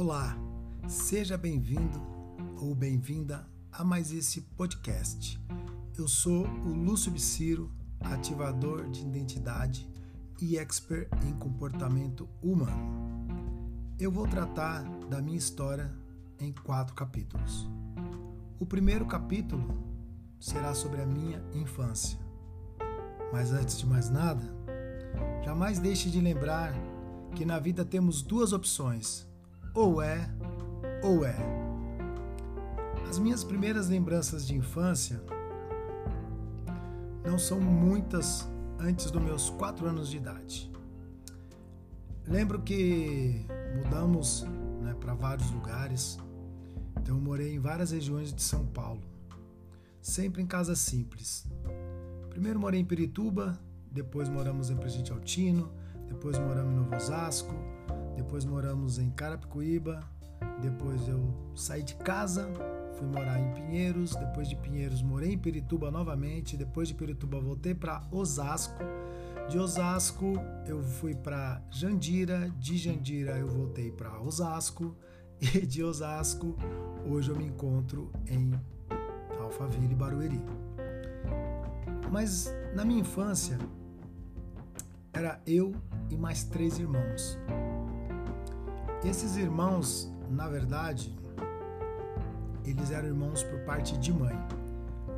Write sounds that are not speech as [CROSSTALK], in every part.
Olá, seja bem-vindo ou bem-vinda a mais esse podcast. Eu sou o Lúcio Biciro, ativador de identidade e expert em comportamento humano. Eu vou tratar da minha história em quatro capítulos. O primeiro capítulo será sobre a minha infância. Mas antes de mais nada, jamais deixe de lembrar que na vida temos duas opções: ou é ou é. As minhas primeiras lembranças de infância não são muitas antes dos meus quatro anos de idade. Lembro que mudamos né, para vários lugares, então eu morei em várias regiões de São Paulo, sempre em casas simples. Primeiro morei em Pirituba, depois moramos em Presidente Altino, depois moramos em Novo Osasco, depois moramos em Carapicuíba, depois eu saí de casa, fui morar em Pinheiros, depois de Pinheiros morei em Pirituba novamente, depois de Pirituba voltei para Osasco. De Osasco eu fui para Jandira, de Jandira eu voltei para Osasco [LAUGHS] e de Osasco hoje eu me encontro em Alphaville, Barueri. Mas na minha infância era eu e mais três irmãos. Esses irmãos, na verdade, eles eram irmãos por parte de mãe.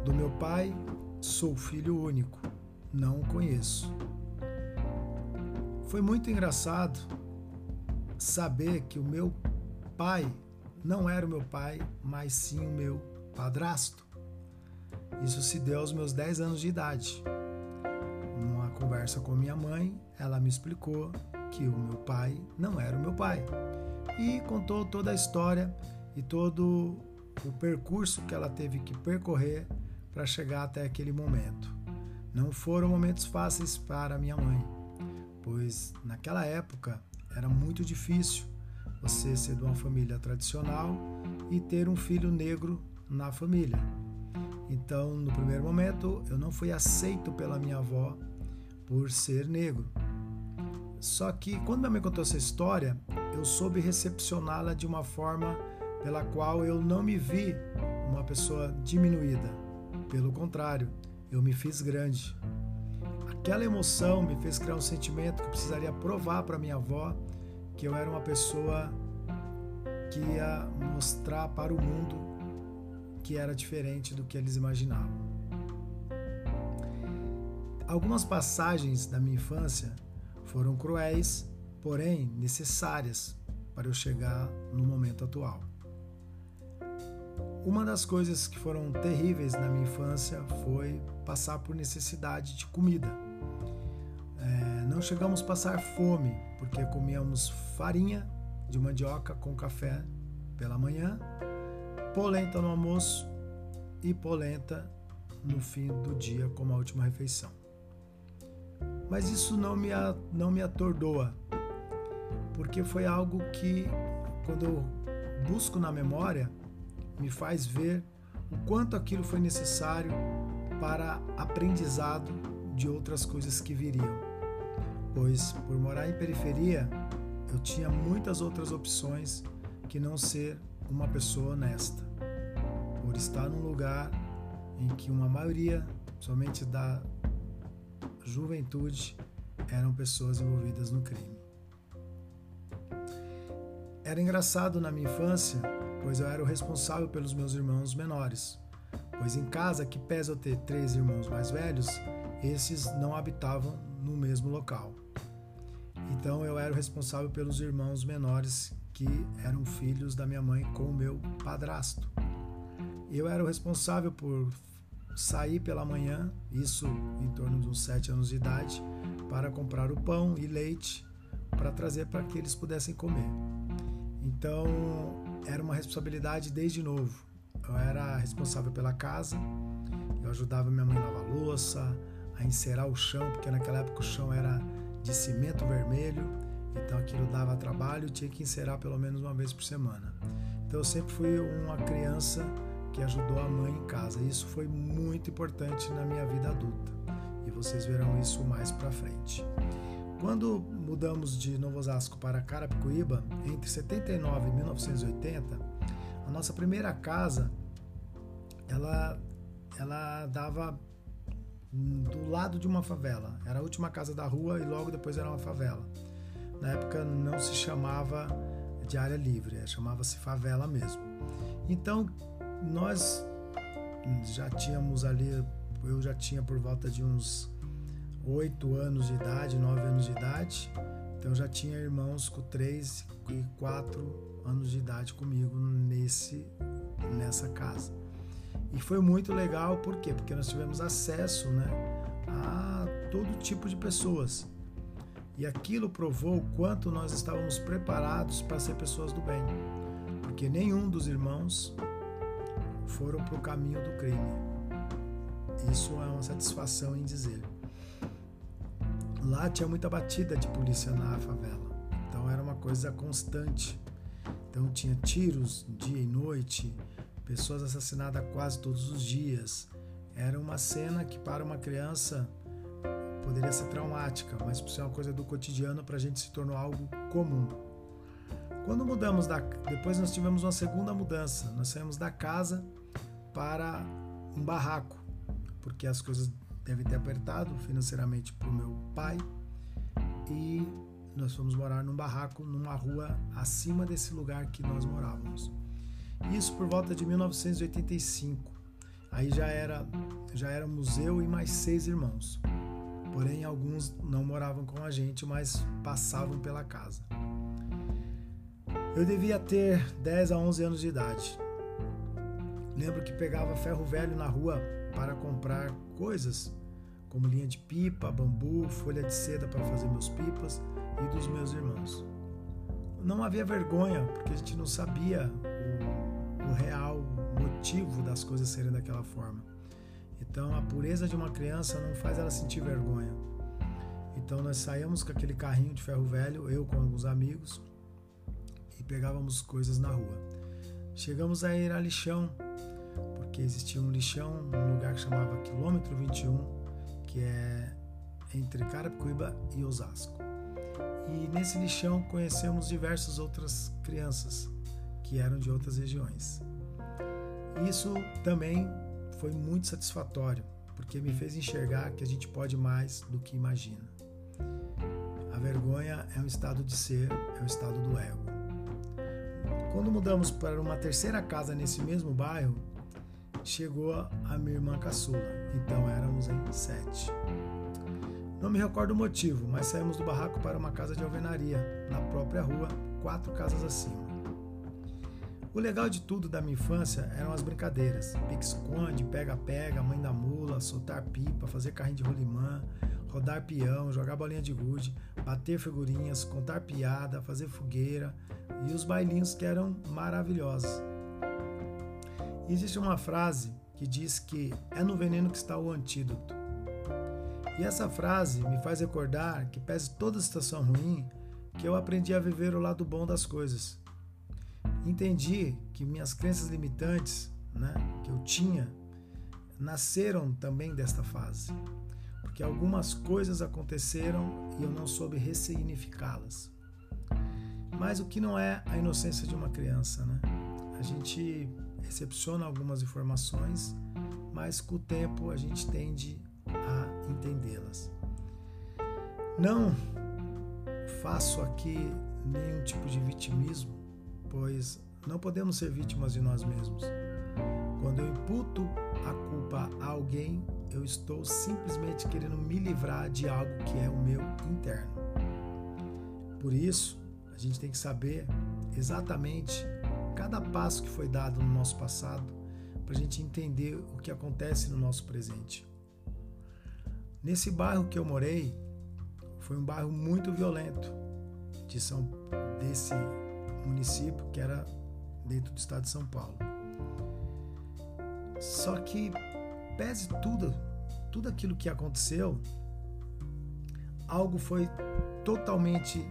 Do meu pai, sou filho único, não o conheço. Foi muito engraçado saber que o meu pai não era o meu pai, mas sim o meu padrasto. Isso se deu aos meus 10 anos de idade. Numa conversa com minha mãe, ela me explicou que o meu pai não era o meu pai e contou toda a história e todo o percurso que ela teve que percorrer para chegar até aquele momento. Não foram momentos fáceis para minha mãe, pois naquela época era muito difícil você ser de uma família tradicional e ter um filho negro na família. Então, no primeiro momento, eu não fui aceito pela minha avó por ser negro. Só que quando minha mãe contou essa história, eu soube recepcioná-la de uma forma pela qual eu não me vi uma pessoa diminuída. Pelo contrário, eu me fiz grande. Aquela emoção me fez criar um sentimento que precisaria provar para minha avó que eu era uma pessoa que ia mostrar para o mundo que era diferente do que eles imaginavam. Algumas passagens da minha infância foram cruéis, porém necessárias para eu chegar no momento atual. Uma das coisas que foram terríveis na minha infância foi passar por necessidade de comida. É, não chegamos a passar fome, porque comíamos farinha de mandioca com café pela manhã, polenta no almoço e polenta no fim do dia como a última refeição. Mas isso não me, não me atordoa, porque foi algo que, quando eu busco na memória, me faz ver o quanto aquilo foi necessário para aprendizado de outras coisas que viriam. Pois, por morar em periferia, eu tinha muitas outras opções que não ser uma pessoa honesta. Por estar num lugar em que uma maioria, somente da juventude eram pessoas envolvidas no crime. Era engraçado na minha infância, pois eu era o responsável pelos meus irmãos menores, pois em casa, que pesa eu ter três irmãos mais velhos, esses não habitavam no mesmo local. Então eu era o responsável pelos irmãos menores que eram filhos da minha mãe com o meu padrasto. Eu era o responsável por sair pela manhã, isso em torno de uns sete anos de idade, para comprar o pão e leite para trazer para que eles pudessem comer. Então era uma responsabilidade desde novo. Eu era responsável pela casa, eu ajudava minha mãe a lavar louça, a encerar o chão, porque naquela época o chão era de cimento vermelho, então aquilo dava trabalho, tinha que encerar pelo menos uma vez por semana. Então eu sempre fui uma criança que ajudou a mãe em casa. Isso foi muito importante na minha vida adulta e vocês verão isso mais para frente. Quando mudamos de Novo Osasco para Carapicuíba, entre 79 e 1980, a nossa primeira casa ela, ela dava do lado de uma favela. Era a última casa da rua e logo depois era uma favela. Na época não se chamava de área livre, é, chamava-se favela mesmo. Então nós já tínhamos ali, eu já tinha por volta de uns 8 anos de idade, 9 anos de idade. Então já tinha irmãos com 3 e 4 anos de idade comigo nesse nessa casa. E foi muito legal, por quê? Porque nós tivemos acesso né, a todo tipo de pessoas. E aquilo provou o quanto nós estávamos preparados para ser pessoas do bem. Porque nenhum dos irmãos foram para o caminho do crime. Isso é uma satisfação em dizer. Lá tinha muita batida de polícia na favela, então era uma coisa constante. Então tinha tiros dia e noite, pessoas assassinadas quase todos os dias. Era uma cena que para uma criança poderia ser traumática, mas por ser uma coisa do cotidiano para a gente se tornou algo comum. Quando mudamos da, depois nós tivemos uma segunda mudança. Nós saímos da casa para um barraco, porque as coisas devem ter apertado financeiramente para o meu pai e nós fomos morar num barraco numa rua acima desse lugar que nós morávamos. Isso por volta de 1985. Aí já era já era museu e mais seis irmãos. Porém, alguns não moravam com a gente, mas passavam pela casa. Eu devia ter 10 a 11 anos de idade. Lembro que pegava ferro velho na rua para comprar coisas como linha de pipa, bambu, folha de seda para fazer meus pipas e dos meus irmãos. Não havia vergonha, porque a gente não sabia o, o real motivo das coisas serem daquela forma. Então, a pureza de uma criança não faz ela sentir vergonha. Então, nós saímos com aquele carrinho de ferro velho, eu com alguns amigos, e pegávamos coisas na rua. Chegamos a ir a lixão, porque existia um lixão num lugar que chamava Quilômetro 21, que é entre Carapicuíba e Osasco. E nesse lixão conhecemos diversas outras crianças que eram de outras regiões. Isso também foi muito satisfatório, porque me fez enxergar que a gente pode mais do que imagina. A vergonha é um estado de ser, é um estado do ego. Quando mudamos para uma terceira casa nesse mesmo bairro, chegou a minha irmã caçula, então éramos em sete. Não me recordo o motivo, mas saímos do barraco para uma casa de alvenaria, na própria rua, quatro casas acima. O legal de tudo da minha infância eram as brincadeiras: pique-esconde, pega-pega, mãe da mula, soltar pipa, fazer carrinho de rolimã, rodar peão, jogar bolinha de gude, bater figurinhas, contar piada, fazer fogueira e os bailinhos que eram maravilhosos. Existe uma frase que diz que é no veneno que está o antídoto. E essa frase me faz recordar que, pese toda a situação ruim, que eu aprendi a viver o lado bom das coisas entendi que minhas crenças limitantes, né, que eu tinha, nasceram também desta fase, porque algumas coisas aconteceram e eu não soube ressignificá-las. Mas o que não é a inocência de uma criança, né? A gente recepciona algumas informações, mas com o tempo a gente tende a entendê-las. Não faço aqui nenhum tipo de vitimismo, pois não podemos ser vítimas de nós mesmos. Quando eu imputo a culpa a alguém, eu estou simplesmente querendo me livrar de algo que é o meu interno. Por isso, a gente tem que saber exatamente cada passo que foi dado no nosso passado para a gente entender o que acontece no nosso presente. Nesse bairro que eu morei, foi um bairro muito violento de São desse município que era dentro do estado de São Paulo. Só que, pese tudo, tudo aquilo que aconteceu, algo foi totalmente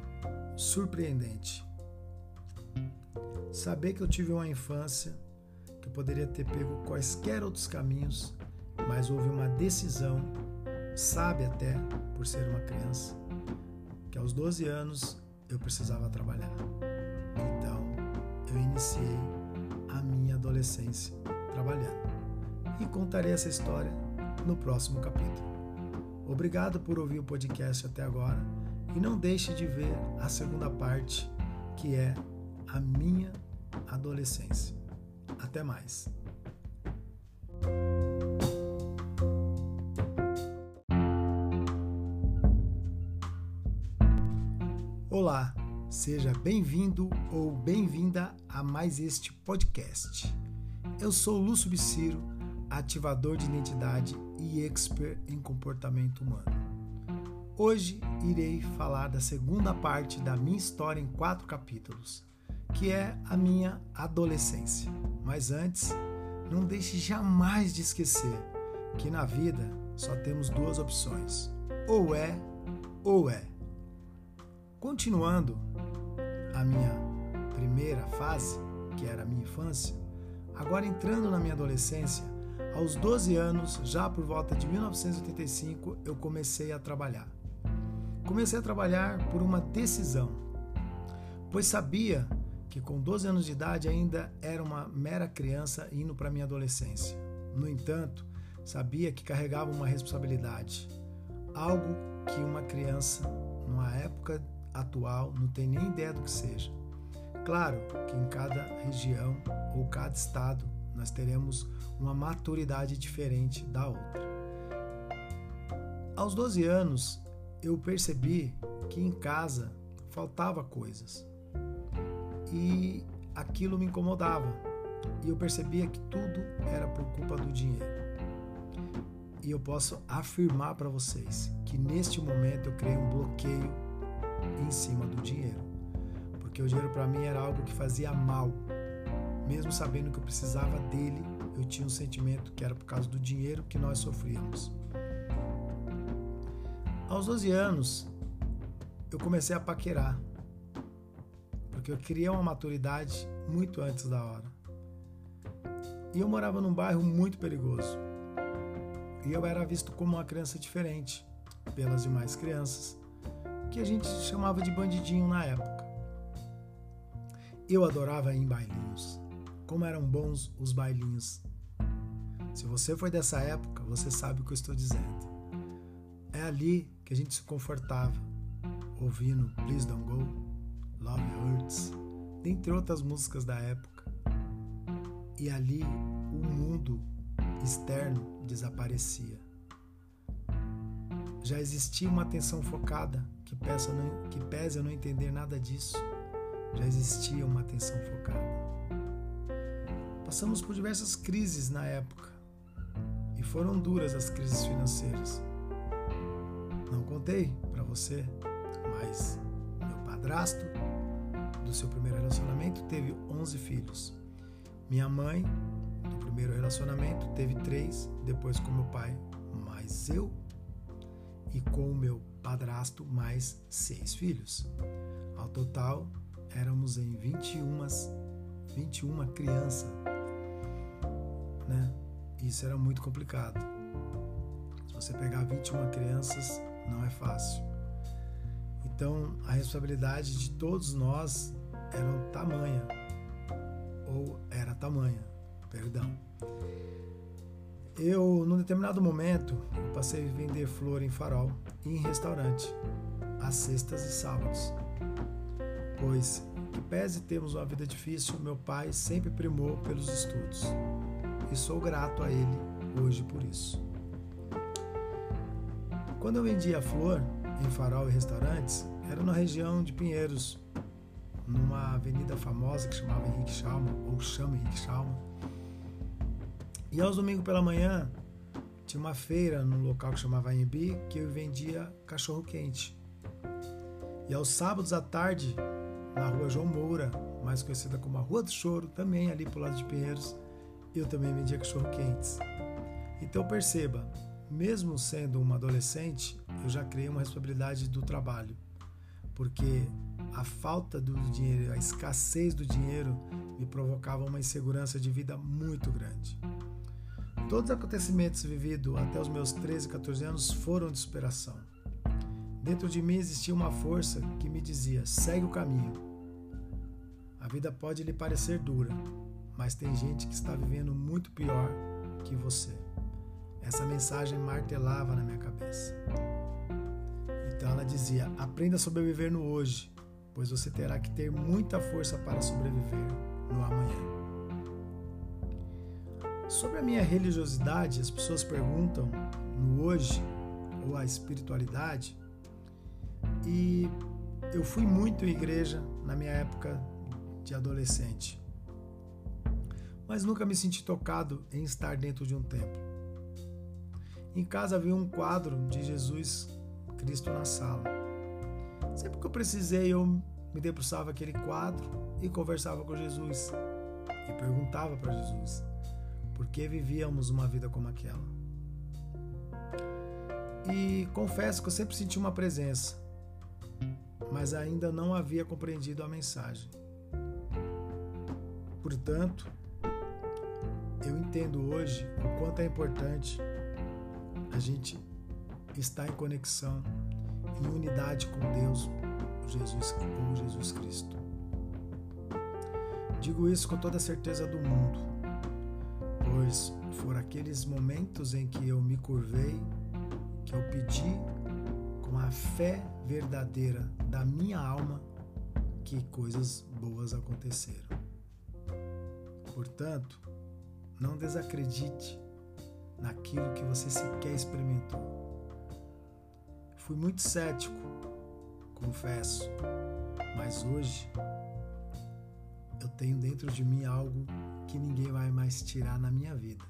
surpreendente. Saber que eu tive uma infância, que eu poderia ter pego quaisquer outros caminhos, mas houve uma decisão, sabe até por ser uma criança, que aos 12 anos eu precisava trabalhar. Então, eu iniciei a minha adolescência trabalhando. E contarei essa história no próximo capítulo. Obrigado por ouvir o podcast até agora e não deixe de ver a segunda parte, que é a minha adolescência. Até mais. Olá, seja bem-vindo ou bem-vinda a mais este podcast. Eu sou Lúcio Biciro, ativador de identidade e expert em comportamento humano. Hoje irei falar da segunda parte da minha história em quatro capítulos, que é a minha adolescência. Mas antes, não deixe jamais de esquecer que na vida só temos duas opções: ou é ou é. Continuando a minha primeira fase, que era a minha infância, agora entrando na minha adolescência, aos 12 anos, já por volta de 1985, eu comecei a trabalhar. Comecei a trabalhar por uma decisão, pois sabia que com 12 anos de idade ainda era uma mera criança indo para minha adolescência. No entanto, sabia que carregava uma responsabilidade, algo que uma criança, numa época atual não tem nem ideia do que seja. Claro que em cada região ou cada estado nós teremos uma maturidade diferente da outra. Aos 12 anos, eu percebi que em casa faltava coisas e aquilo me incomodava. E eu percebia que tudo era por culpa do dinheiro. E eu posso afirmar para vocês que neste momento eu criei um bloqueio em cima do dinheiro. Porque o dinheiro para mim era algo que fazia mal. Mesmo sabendo que eu precisava dele, eu tinha um sentimento que era por causa do dinheiro que nós sofríamos. Aos 12 anos, eu comecei a paquerar. Porque eu queria uma maturidade muito antes da hora. E eu morava num bairro muito perigoso. E eu era visto como uma criança diferente pelas demais crianças que a gente chamava de bandidinho na época. Eu adorava ir em bailinhos. Como eram bons os bailinhos. Se você foi dessa época, você sabe o que eu estou dizendo. É ali que a gente se confortava, ouvindo Please Don't Go, Love Hurts, dentre outras músicas da época. E ali o mundo externo desaparecia. Já existia uma atenção focada que, peça não, que não entender nada disso, já existia uma atenção focada. Passamos por diversas crises na época e foram duras as crises financeiras. Não contei para você, mas meu padrasto, do seu primeiro relacionamento, teve 11 filhos. Minha mãe, do primeiro relacionamento, teve três, depois com meu pai, mas eu e com o meu padrasto mais seis filhos. Ao total, éramos em 21, 21 crianças. Né? Isso era muito complicado. Se você pegar 21 crianças, não é fácil. Então, a responsabilidade de todos nós era tamanha, ou era tamanha, perdão. Eu, num determinado momento, passei a vender flor em farol e em restaurante, às sextas e sábados. Pois, que pese termos uma vida difícil, meu pai sempre primou pelos estudos. E sou grato a ele hoje por isso. Quando eu vendia flor em farol e restaurantes, era na região de Pinheiros, numa avenida famosa que chamava Henrique Schalman, ou chama Henrique Schalman e aos domingos pela manhã, tinha uma feira no local que chamava Embi, que eu vendia cachorro quente. E aos sábados à tarde, na rua João Moura, mais conhecida como a Rua do Choro, também ali pro lado de Pinheiros, eu também vendia cachorro quentes. Então perceba, mesmo sendo uma adolescente, eu já criei uma responsabilidade do trabalho, porque a falta do dinheiro, a escassez do dinheiro me provocava uma insegurança de vida muito grande. Todos os acontecimentos vividos até os meus 13, 14 anos foram de superação. Dentro de mim existia uma força que me dizia: segue o caminho. A vida pode lhe parecer dura, mas tem gente que está vivendo muito pior que você. Essa mensagem martelava na minha cabeça. Então ela dizia: aprenda a sobreviver no hoje, pois você terá que ter muita força para sobreviver no amanhã. Sobre a minha religiosidade, as pessoas perguntam no hoje ou a espiritualidade, e eu fui muito em igreja na minha época de adolescente. Mas nunca me senti tocado em estar dentro de um templo. Em casa havia um quadro de Jesus Cristo na sala. Sempre que eu precisei, eu me debruçava aquele quadro e conversava com Jesus e perguntava para Jesus por que vivíamos uma vida como aquela. E confesso que eu sempre senti uma presença, mas ainda não havia compreendido a mensagem. Portanto, eu entendo hoje o quanto é importante a gente estar em conexão, em unidade com Deus, Jesus Jesus Cristo. Digo isso com toda a certeza do mundo, pois foram aqueles momentos em que eu me curvei, que eu pedi com a fé verdadeira da minha alma que coisas boas aconteceram. Portanto, não desacredite naquilo que você sequer experimentou. Fui muito cético, confesso, mas hoje eu tenho dentro de mim algo que ninguém vai mais tirar na minha vida,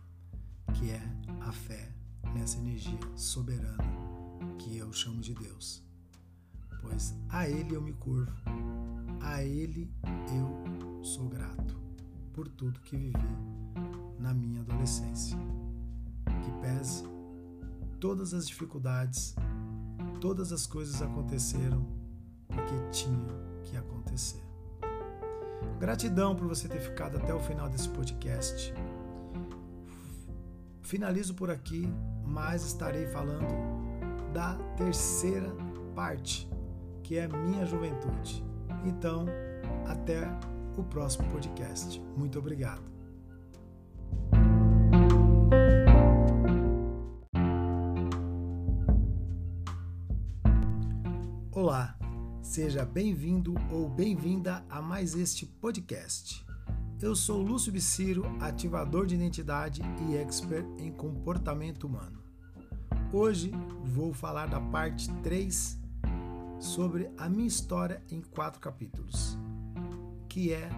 que é a fé nessa energia soberana que eu chamo de Deus. Pois a Ele eu me curvo, a Ele eu sou grato por tudo que vivi na minha adolescência. Que pese todas as dificuldades, todas as coisas aconteceram porque tinha que acontecer. Gratidão por você ter ficado até o final desse podcast. Finalizo por aqui, mas estarei falando da terceira parte, que é minha juventude. Então, até o próximo podcast. Muito obrigado. Seja bem-vindo ou bem-vinda a mais este podcast. Eu sou Lúcio Biciro, ativador de identidade e expert em comportamento humano. Hoje vou falar da parte 3 sobre a minha história em quatro capítulos, que é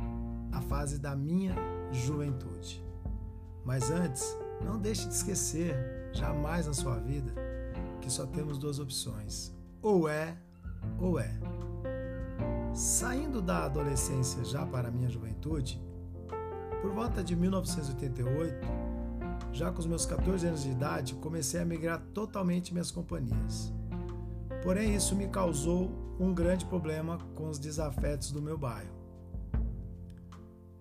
a fase da minha juventude. Mas antes, não deixe de esquecer, jamais na sua vida, que só temos duas opções: ou é ou é. Saindo da adolescência já para a minha juventude, por volta de 1988, já com os meus 14 anos de idade, comecei a migrar totalmente minhas companhias. Porém, isso me causou um grande problema com os desafetos do meu bairro.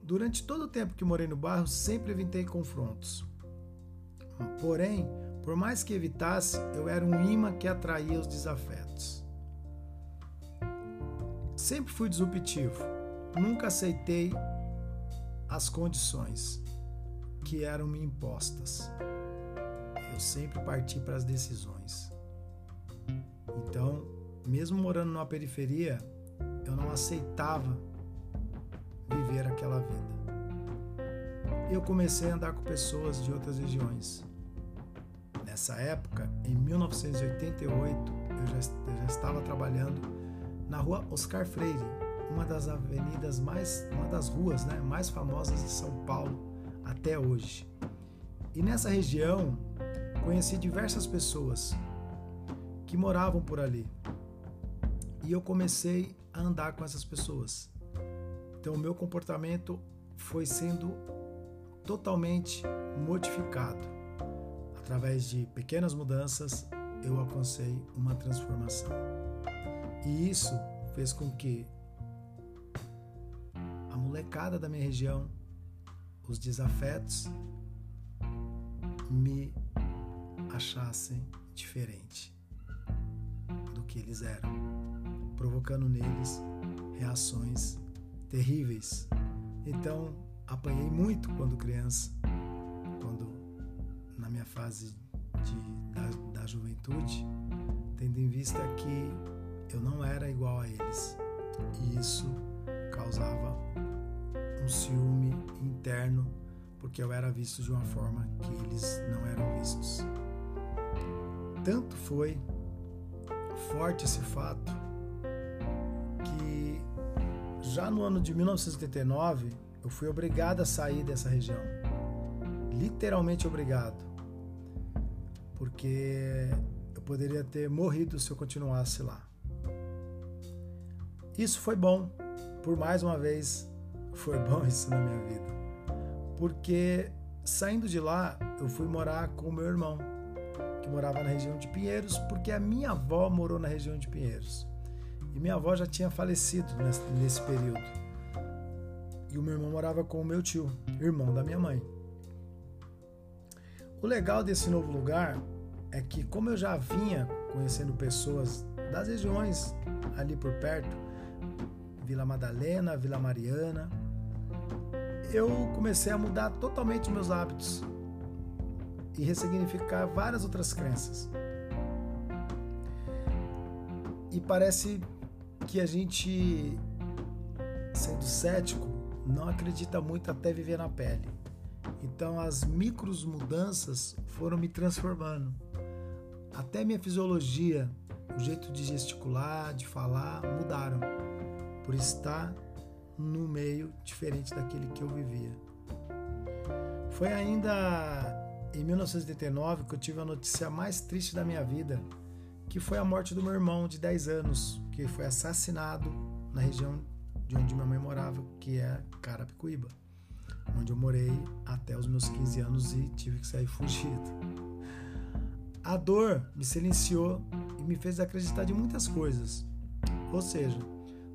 Durante todo o tempo que morei no bairro, sempre evitei confrontos. Porém, por mais que evitasse, eu era um imã que atraía os desafetos. Sempre fui disruptivo, nunca aceitei as condições que eram me impostas. Eu sempre parti para as decisões. Então, mesmo morando numa periferia, eu não aceitava viver aquela vida. Eu comecei a andar com pessoas de outras regiões. Nessa época, em 1988, eu já, eu já estava trabalhando na rua Oscar Freire, uma das avenidas mais, uma das ruas né, mais famosas de São Paulo até hoje. E nessa região conheci diversas pessoas que moravam por ali. E eu comecei a andar com essas pessoas. Então o meu comportamento foi sendo totalmente modificado. Através de pequenas mudanças, eu alcancei uma transformação. E isso fez com que a molecada da minha região, os desafetos, me achassem diferente do que eles eram, provocando neles reações terríveis. Então, apanhei muito quando criança, quando na minha fase de, da, da juventude, tendo em vista que eu não era igual a eles. E isso causava um ciúme interno, porque eu era visto de uma forma que eles não eram vistos. Tanto foi forte esse fato que já no ano de 1989 eu fui obrigado a sair dessa região. Literalmente obrigado. Porque eu poderia ter morrido se eu continuasse lá. Isso foi bom. Por mais uma vez, foi bom [LAUGHS] isso na minha vida. Porque saindo de lá, eu fui morar com meu irmão, que morava na região de Pinheiros, porque a minha avó morou na região de Pinheiros. E minha avó já tinha falecido nesse, nesse período. E o meu irmão morava com o meu tio, irmão da minha mãe. O legal desse novo lugar é que, como eu já vinha conhecendo pessoas das regiões ali por perto, Vila Madalena, Vila Mariana, eu comecei a mudar totalmente meus hábitos e ressignificar várias outras crenças. E parece que a gente, sendo cético, não acredita muito até viver na pele. Então as micros mudanças foram me transformando. Até minha fisiologia, o jeito de gesticular, de falar, mudaram por estar no meio diferente daquele que eu vivia. Foi ainda em 1989 que eu tive a notícia mais triste da minha vida, que foi a morte do meu irmão de 10 anos, que foi assassinado na região de onde minha mãe morava, que é Carapicuíba, onde eu morei até os meus 15 anos e tive que sair fugido. A dor me silenciou e me fez acreditar de muitas coisas. Ou seja,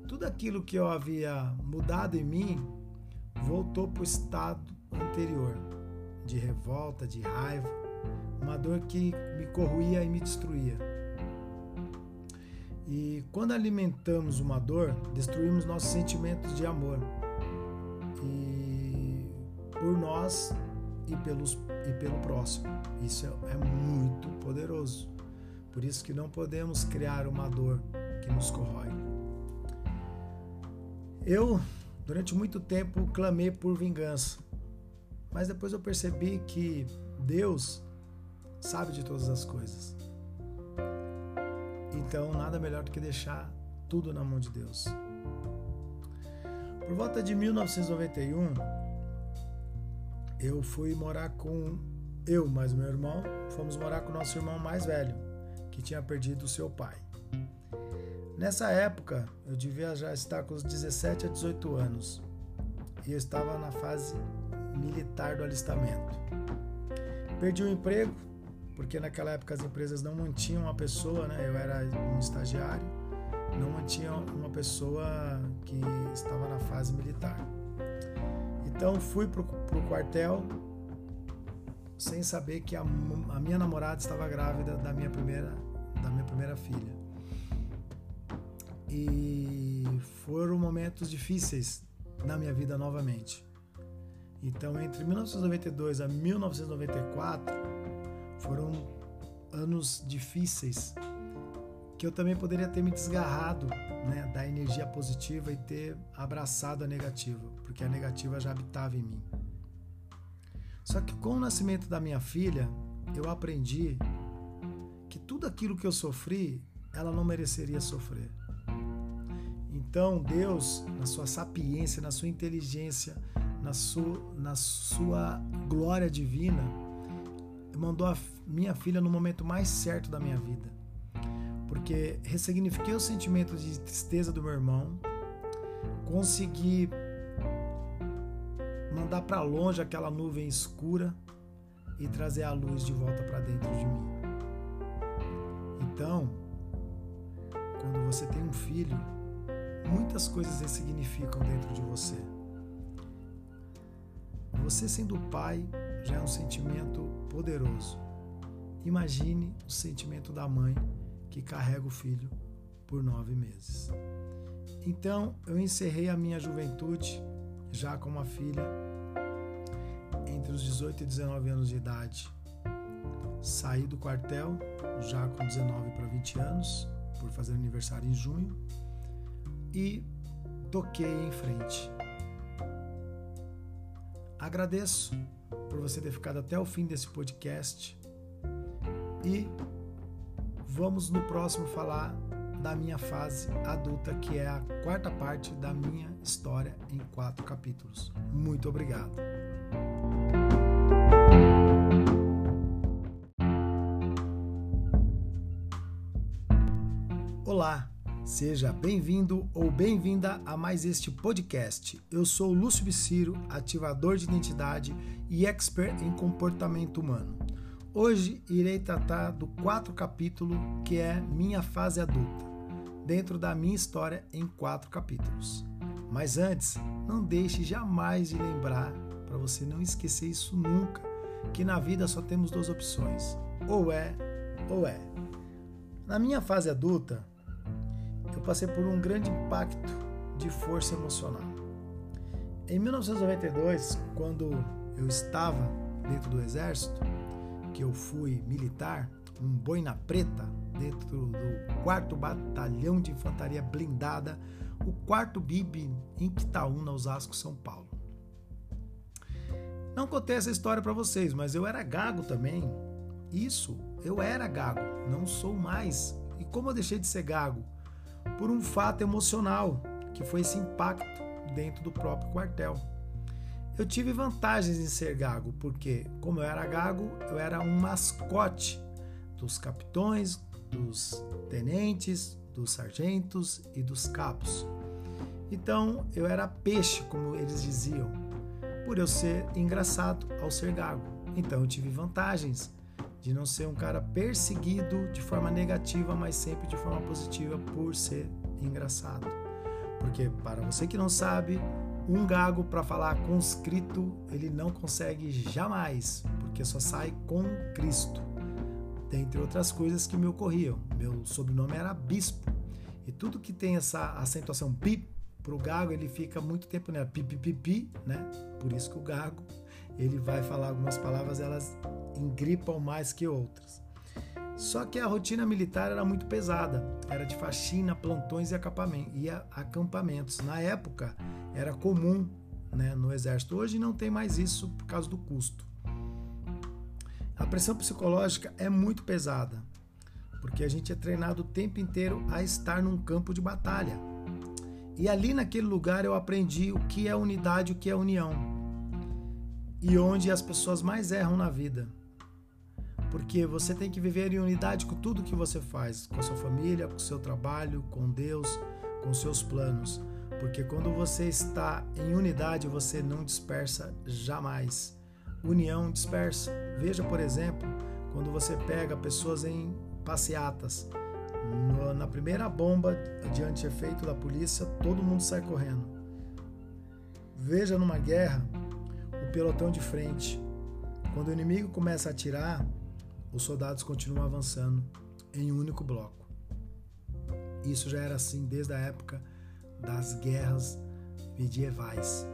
tudo aquilo que eu havia mudado em mim voltou para o estado anterior de revolta, de raiva, uma dor que me corroía e me destruía. E quando alimentamos uma dor, destruímos nossos sentimentos de amor. E por nós e, pelos, e pelo próximo. Isso é, é muito poderoso. Por isso que não podemos criar uma dor que nos corrói. Eu, durante muito tempo, clamei por vingança. Mas depois eu percebi que Deus sabe de todas as coisas. Então, nada melhor do que deixar tudo na mão de Deus. Por volta de 1991, eu fui morar com eu mais meu irmão, fomos morar com nosso irmão mais velho, que tinha perdido seu pai. Nessa época, eu devia já estar com os 17 a 18 anos e eu estava na fase militar do alistamento. Perdi o emprego, porque naquela época as empresas não mantinham uma pessoa, né? Eu era um estagiário, não mantinham uma pessoa que estava na fase militar. Então fui pro, pro quartel sem saber que a, a minha namorada estava grávida da minha primeira da minha primeira filha. E foram momentos difíceis na minha vida novamente. Então, entre 1992 a 1994 foram anos difíceis que eu também poderia ter me desgarrado né, da energia positiva e ter abraçado a negativa, porque a negativa já habitava em mim. Só que com o nascimento da minha filha, eu aprendi que tudo aquilo que eu sofri, ela não mereceria sofrer. Então, Deus, na sua sapiência, na sua inteligência, na sua, na sua glória divina, mandou a minha filha no momento mais certo da minha vida. Porque ressignifiquei o sentimento de tristeza do meu irmão, consegui mandar para longe aquela nuvem escura e trazer a luz de volta para dentro de mim. Então, quando você tem um filho, muitas coisas ressignificam dentro de você. Você sendo pai já é um sentimento poderoso. Imagine o sentimento da mãe que carrega o filho por nove meses. Então eu encerrei a minha juventude já com uma filha entre os 18 e 19 anos de idade. Saí do quartel já com 19 para 20 anos, por fazer aniversário em junho, e toquei em frente. Agradeço por você ter ficado até o fim desse podcast e vamos no próximo falar da minha fase adulta, que é a quarta parte da minha história em quatro capítulos. Muito obrigado. Olá, seja bem-vindo ou bem-vinda a mais este podcast. Eu sou Lúcio Biciro, ativador de identidade e expert em comportamento humano. Hoje irei tratar do quarto capítulo que é Minha Fase Adulta dentro da minha história em quatro capítulos. Mas antes, não deixe jamais de lembrar, para você não esquecer isso nunca, que na vida só temos duas opções: ou é ou é. Na minha fase adulta, passei por um grande impacto de força emocional. Em 1992, quando eu estava dentro do exército, que eu fui militar, um boina preta, dentro do 4 Batalhão de Infantaria Blindada, o 4 BIB em Quitaúna, Osasco, São Paulo. Não contei essa história para vocês, mas eu era gago também. Isso, eu era gago, não sou mais. E como eu deixei de ser gago? Por um fato emocional, que foi esse impacto dentro do próprio quartel. Eu tive vantagens em ser gago, porque, como eu era gago, eu era um mascote dos capitões, dos tenentes, dos sargentos e dos cabos. Então eu era peixe, como eles diziam, por eu ser engraçado ao ser gago. Então eu tive vantagens de não ser um cara perseguido de forma negativa, mas sempre de forma positiva por ser engraçado. Porque para você que não sabe, um gago para falar conscrito, ele não consegue jamais, porque só sai com Cristo dentre outras coisas que me ocorriam. Meu sobrenome era Bispo. E tudo que tem essa acentuação pi para o gago, ele fica muito tempo né, pi, pi, pi, pi, né? Por isso que o gago, ele vai falar algumas palavras, elas engripam mais que outras. Só que a rotina militar era muito pesada, era de faxina, plantões e acampamentos. Na época era comum né, no exército. Hoje não tem mais isso por causa do custo. A pressão psicológica é muito pesada, porque a gente é treinado o tempo inteiro a estar num campo de batalha. E ali naquele lugar eu aprendi o que é unidade, o que é união. E onde as pessoas mais erram na vida. Porque você tem que viver em unidade com tudo que você faz, com a sua família, com o seu trabalho, com Deus, com seus planos. Porque quando você está em unidade, você não dispersa jamais união dispersa. Veja, por exemplo, quando você pega pessoas em passeatas, na primeira bomba diante efeito da polícia, todo mundo sai correndo. Veja numa guerra pelotão de frente. Quando o inimigo começa a atirar, os soldados continuam avançando em um único bloco. Isso já era assim desde a época das guerras medievais.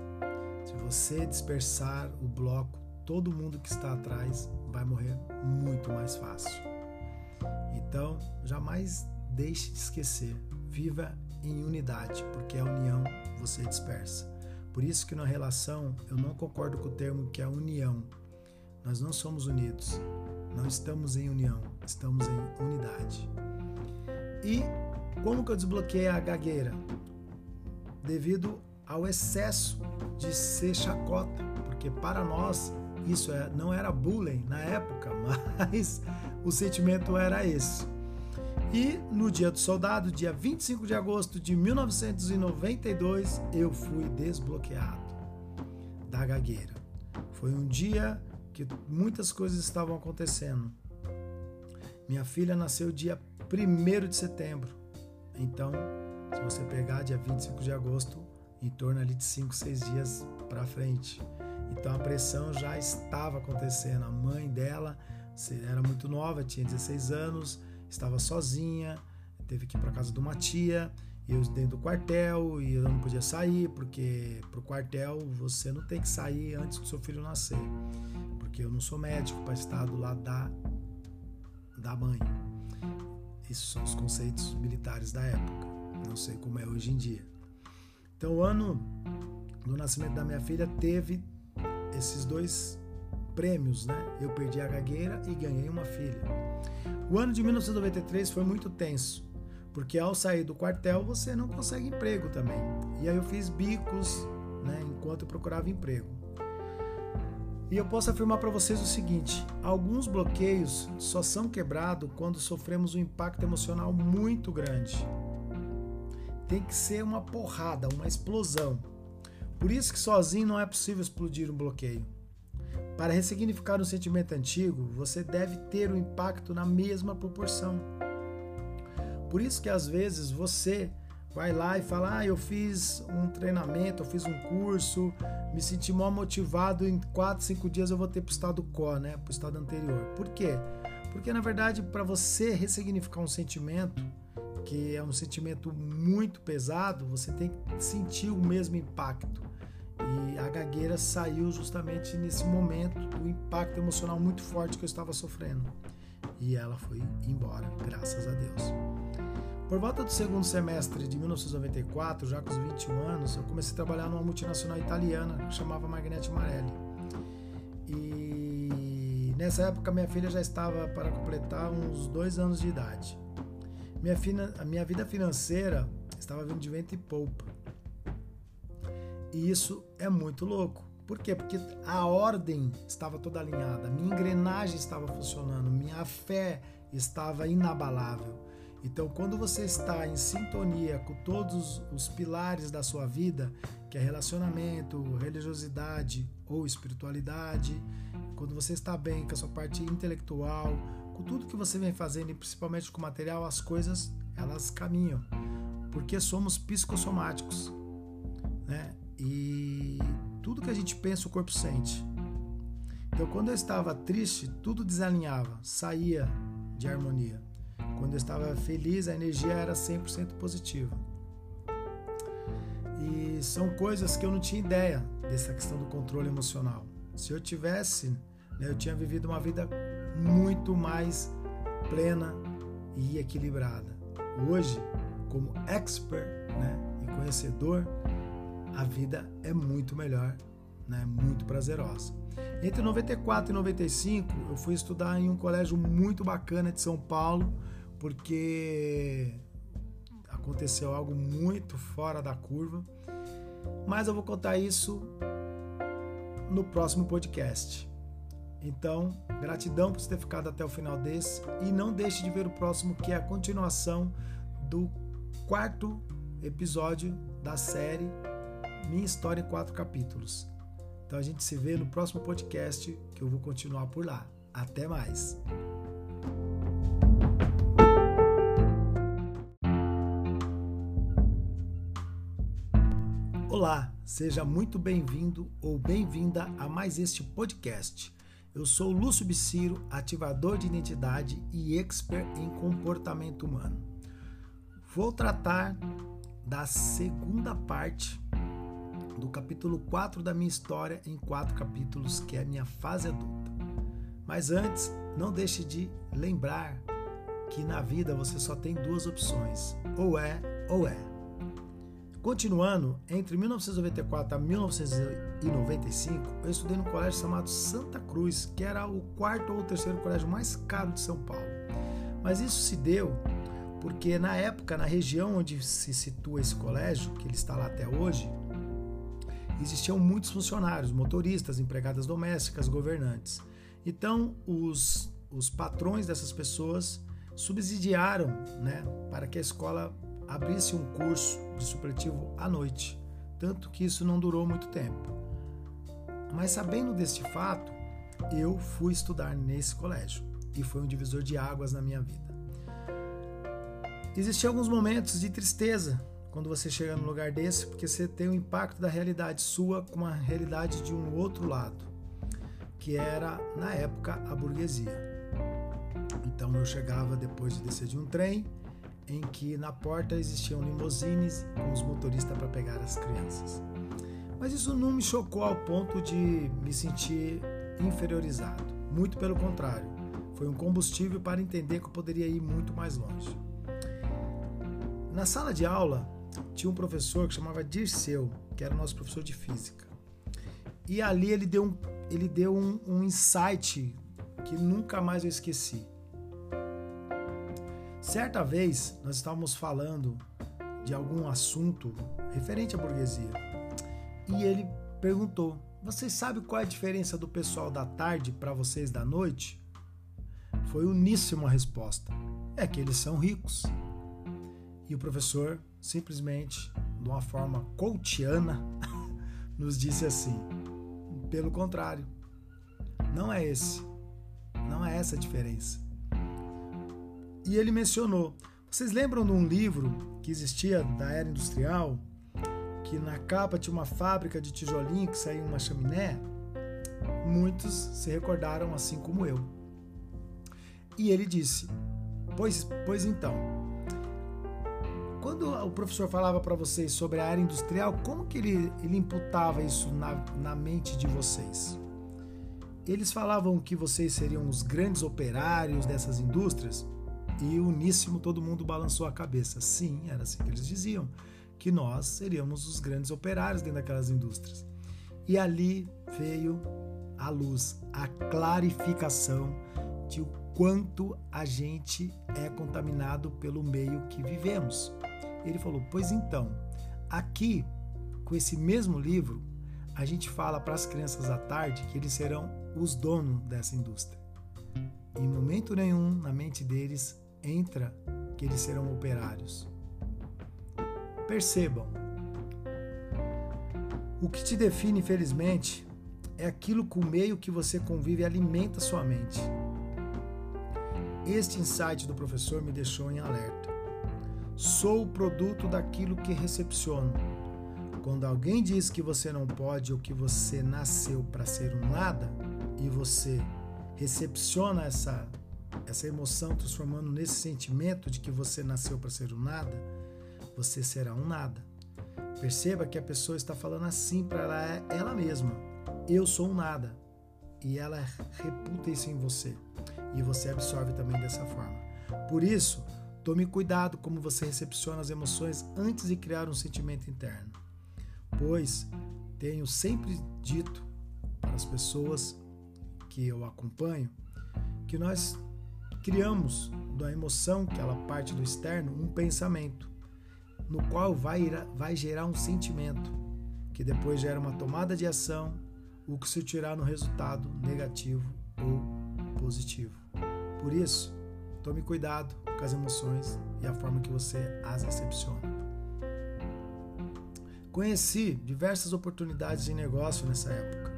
Se você dispersar o bloco, todo mundo que está atrás vai morrer muito mais fácil. Então, jamais deixe de esquecer. Viva em unidade, porque a união você dispersa. Por isso que na relação eu não concordo com o termo que é união. Nós não somos unidos. Não estamos em união, estamos em unidade. E como que eu desbloqueei a gagueira? Devido ao excesso de ser chacota, porque para nós isso é, não era bullying na época, [LAUGHS] mas o sentimento era esse. E no dia do soldado, dia 25 de agosto de 1992, eu fui desbloqueado da gagueira. Foi um dia que muitas coisas estavam acontecendo. Minha filha nasceu dia 1 de setembro. Então, se você pegar dia 25 de agosto, em torno ali de 5, 6 dias para frente. Então a pressão já estava acontecendo. A mãe dela era muito nova, tinha 16 anos, estava sozinha, teve que ir para casa de uma tia, eu dentro do quartel e eu não podia sair, porque pro quartel você não tem que sair antes do seu filho nascer, porque eu não sou médico para estar do lado da, da mãe. Esses são os conceitos militares da época, não sei como é hoje em dia. Então, o ano do nascimento da minha filha teve esses dois prêmios, né? Eu perdi a gagueira e ganhei uma filha. O ano de 1993 foi muito tenso, porque ao sair do quartel você não consegue emprego também. E aí eu fiz bicos, né, enquanto eu procurava emprego. E eu posso afirmar para vocês o seguinte: alguns bloqueios só são quebrados quando sofremos um impacto emocional muito grande. Tem que ser uma porrada, uma explosão. Por isso que sozinho não é possível explodir um bloqueio. Para ressignificar um sentimento antigo, você deve ter o um impacto na mesma proporção. Por isso que às vezes você vai lá e fala: "Ah, eu fiz um treinamento, eu fiz um curso, me senti mal motivado, em 4, 5 dias eu vou ter para o estado core, né, para o estado anterior". Por quê? Porque na verdade, para você ressignificar um sentimento, que é um sentimento muito pesado, você tem que sentir o mesmo impacto. Gagueira saiu justamente nesse momento do impacto emocional muito forte que eu estava sofrendo. E ela foi embora, graças a Deus. Por volta do segundo semestre de 1994, já com os 21 anos, eu comecei a trabalhar numa multinacional italiana que chamava Magnete Marelli. E nessa época minha filha já estava para completar uns dois anos de idade. Minha, fina, minha vida financeira estava vindo de vento e polpa. E isso é muito louco. Por quê? Porque a ordem estava toda alinhada, minha engrenagem estava funcionando, minha fé estava inabalável. Então, quando você está em sintonia com todos os pilares da sua vida, que é relacionamento, religiosidade ou espiritualidade, quando você está bem com a sua parte intelectual, com tudo que você vem fazendo e principalmente com o material, as coisas elas caminham, porque somos psicossomáticos, né? E tudo que a gente pensa, o corpo sente. Então, quando eu estava triste, tudo desalinhava, saía de harmonia. Quando eu estava feliz, a energia era 100% positiva. E são coisas que eu não tinha ideia dessa questão do controle emocional. Se eu tivesse, né, eu tinha vivido uma vida muito mais plena e equilibrada. Hoje, como expert né, e conhecedor, a vida é muito melhor, né? muito prazerosa. Entre 94 e 95, eu fui estudar em um colégio muito bacana de São Paulo, porque aconteceu algo muito fora da curva. Mas eu vou contar isso no próximo podcast. Então, gratidão por você ter ficado até o final desse e não deixe de ver o próximo, que é a continuação do quarto episódio da série minha história em quatro capítulos. Então a gente se vê no próximo podcast que eu vou continuar por lá. Até mais! Olá, seja muito bem-vindo ou bem-vinda a mais este podcast. Eu sou Lúcio Biciro, ativador de identidade e expert em comportamento humano. Vou tratar da segunda parte do capítulo 4 da minha história em quatro capítulos, que é a minha fase adulta. Mas antes, não deixe de lembrar que na vida você só tem duas opções: ou é ou é. Continuando, entre 1994 a 1995, eu estudei num colégio chamado Santa Cruz, que era o quarto ou terceiro colégio mais caro de São Paulo. Mas isso se deu porque na época, na região onde se situa esse colégio, que ele está lá até hoje, existiam muitos funcionários, motoristas, empregadas domésticas, governantes. Então, os, os patrões dessas pessoas subsidiaram né, para que a escola abrisse um curso de supletivo à noite, tanto que isso não durou muito tempo. Mas sabendo deste fato, eu fui estudar nesse colégio e foi um divisor de águas na minha vida. Existiam alguns momentos de tristeza quando você chega num lugar desse, porque você tem o impacto da realidade sua com a realidade de um outro lado, que era, na época, a burguesia. Então eu chegava depois de descer de um trem, em que na porta existiam limousines com os motoristas para pegar as crianças. Mas isso não me chocou ao ponto de me sentir inferiorizado. Muito pelo contrário, foi um combustível para entender que eu poderia ir muito mais longe. Na sala de aula, tinha um professor que chamava Dirceu, que era nosso professor de física. E ali ele deu um, ele deu um, um insight que nunca mais eu esqueci. Certa vez nós estávamos falando de algum assunto referente à burguesia e ele perguntou: Vocês sabem qual é a diferença do pessoal da tarde para vocês da noite? Foi uníssima a resposta: É que eles são ricos. E o professor, simplesmente, de uma forma coachiana, [LAUGHS] nos disse assim: Pelo contrário, não é esse. Não é essa a diferença. E ele mencionou: vocês lembram de um livro que existia da era industrial? Que na capa tinha uma fábrica de tijolinho que saía uma chaminé? Muitos se recordaram assim como eu. E ele disse: Pois, pois então, quando o professor falava para vocês sobre a área industrial, como que ele, ele imputava isso na, na mente de vocês? Eles falavam que vocês seriam os grandes operários dessas indústrias? E uníssimo todo mundo balançou a cabeça. Sim, era assim que eles diziam, que nós seríamos os grandes operários dentro daquelas indústrias. E ali veio a luz, a clarificação de o quanto a gente é contaminado pelo meio que vivemos. Ele falou: Pois então, aqui, com esse mesmo livro, a gente fala para as crianças à tarde que eles serão os donos dessa indústria. Em momento nenhum na mente deles entra que eles serão operários. Percebam, o que te define, infelizmente, é aquilo com o meio que você convive alimenta sua mente. Este insight do professor me deixou em alerta. Sou o produto daquilo que recepciono. Quando alguém diz que você não pode ou que você nasceu para ser um nada e você recepciona essa essa emoção transformando nesse sentimento de que você nasceu para ser um nada, você será um nada. Perceba que a pessoa está falando assim para ela, ela mesma: eu sou um nada. E ela reputa isso em você. E você absorve também dessa forma. Por isso, tome cuidado como você recepciona as emoções antes de criar um sentimento interno. Pois tenho sempre dito para as pessoas que eu acompanho que nós criamos da emoção, que ela parte do externo, um pensamento, no qual vai, vai gerar um sentimento, que depois gera uma tomada de ação, o que se tirar no resultado negativo ou positivo. Por isso, tome cuidado com as emoções e a forma que você as recepciona. Conheci diversas oportunidades de negócio nessa época,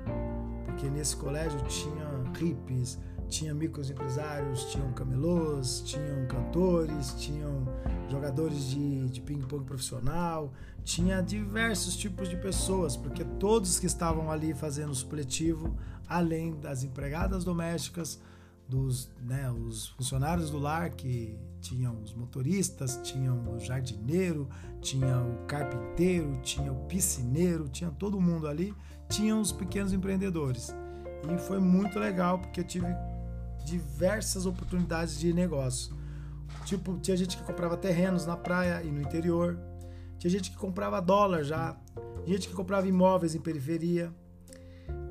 porque nesse colégio tinha hippies, tinha microempresários, tinham camelôs, tinham cantores, tinham jogadores de, de ping-pong profissional, tinha diversos tipos de pessoas, porque todos que estavam ali fazendo supletivo, além das empregadas domésticas, dos né, os funcionários do lar que tinham os motoristas, tinham o jardineiro, tinha o carpinteiro, tinha o piscineiro, tinha todo mundo ali, tinham os pequenos empreendedores. E foi muito legal porque eu tive diversas oportunidades de negócio. Tipo, tinha gente que comprava terrenos na praia e no interior, tinha gente que comprava dólar já, gente que comprava imóveis em periferia.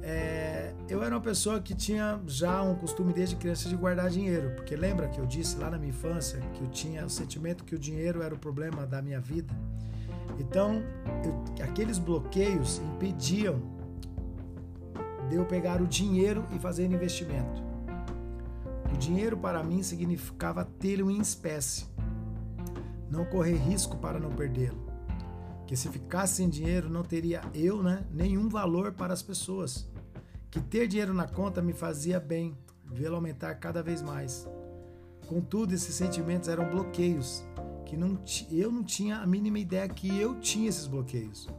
É, eu era uma pessoa que tinha já um costume desde criança de guardar dinheiro, porque lembra que eu disse lá na minha infância que eu tinha o sentimento que o dinheiro era o problema da minha vida. Então, eu, aqueles bloqueios impediam de eu pegar o dinheiro e fazer investimento. O dinheiro para mim significava tê-lo em espécie, não correr risco para não perdê-lo. Que se ficasse sem dinheiro não teria eu, né, nenhum valor para as pessoas. Que ter dinheiro na conta me fazia bem, vê-lo aumentar cada vez mais. Contudo, esses sentimentos eram bloqueios, que não eu não tinha a mínima ideia que eu tinha esses bloqueios.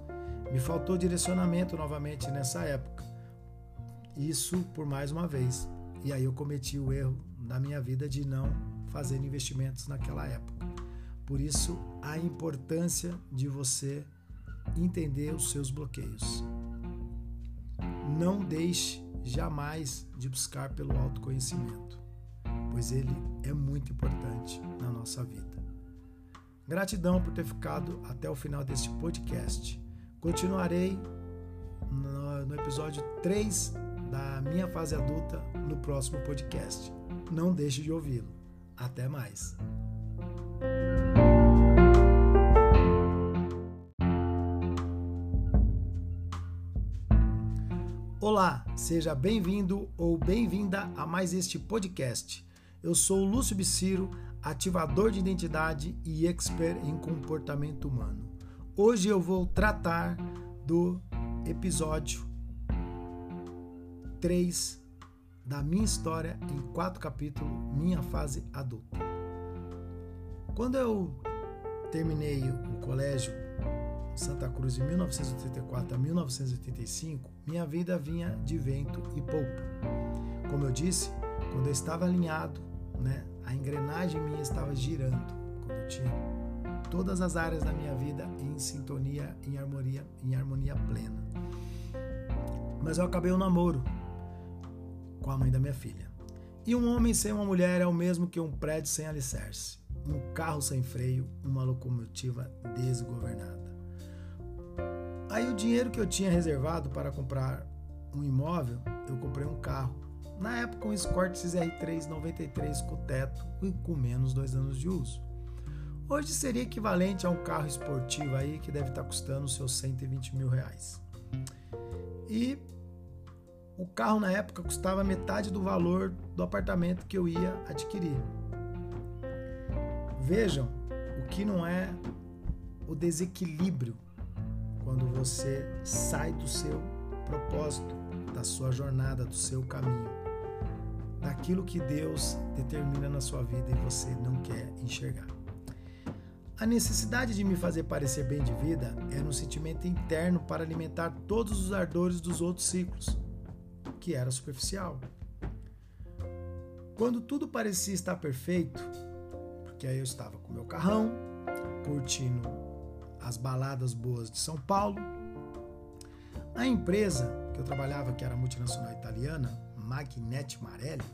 Me faltou direcionamento novamente nessa época. Isso por mais uma vez. E aí eu cometi o erro na minha vida de não fazer investimentos naquela época. Por isso, a importância de você entender os seus bloqueios. Não deixe jamais de buscar pelo autoconhecimento, pois ele é muito importante na nossa vida. Gratidão por ter ficado até o final deste podcast. Continuarei no, episódio 3 da minha fase adulta no próximo podcast. Não deixe de ouvi-lo. Até mais. Olá, seja bem-vindo ou bem-vinda a mais este podcast. Eu sou Lúcio Biciro, ativador de identidade e expert em comportamento humano. Hoje eu vou tratar do episódio 3 da minha história em quatro capítulos, minha fase adulta. Quando eu terminei o colégio Santa Cruz de 1984 a 1985, minha vida vinha de vento e polpa. Como eu disse, quando eu estava alinhado, né, a engrenagem minha estava girando, quando eu tinha todas as áreas da minha vida em sintonia, em harmonia, em harmonia plena. Mas eu acabei um namoro com a mãe da minha filha. E um homem sem uma mulher é o mesmo que um prédio sem alicerce, um carro sem freio, uma locomotiva desgovernada. Aí o dinheiro que eu tinha reservado para comprar um imóvel, eu comprei um carro. Na época um Escort XR3 93 com teto e com menos dois anos de uso. Hoje seria equivalente a um carro esportivo aí que deve estar custando seus 120 mil reais. E o carro na época custava metade do valor do apartamento que eu ia adquirir. Vejam o que não é o desequilíbrio quando você sai do seu propósito, da sua jornada, do seu caminho, daquilo que Deus determina na sua vida e você não quer enxergar. A necessidade de me fazer parecer bem de vida era um sentimento interno para alimentar todos os ardores dos outros ciclos, que era superficial. Quando tudo parecia estar perfeito, porque aí eu estava com meu carrão, curtindo as baladas boas de São Paulo. A empresa que eu trabalhava, que era multinacional italiana, Magnete Marelli,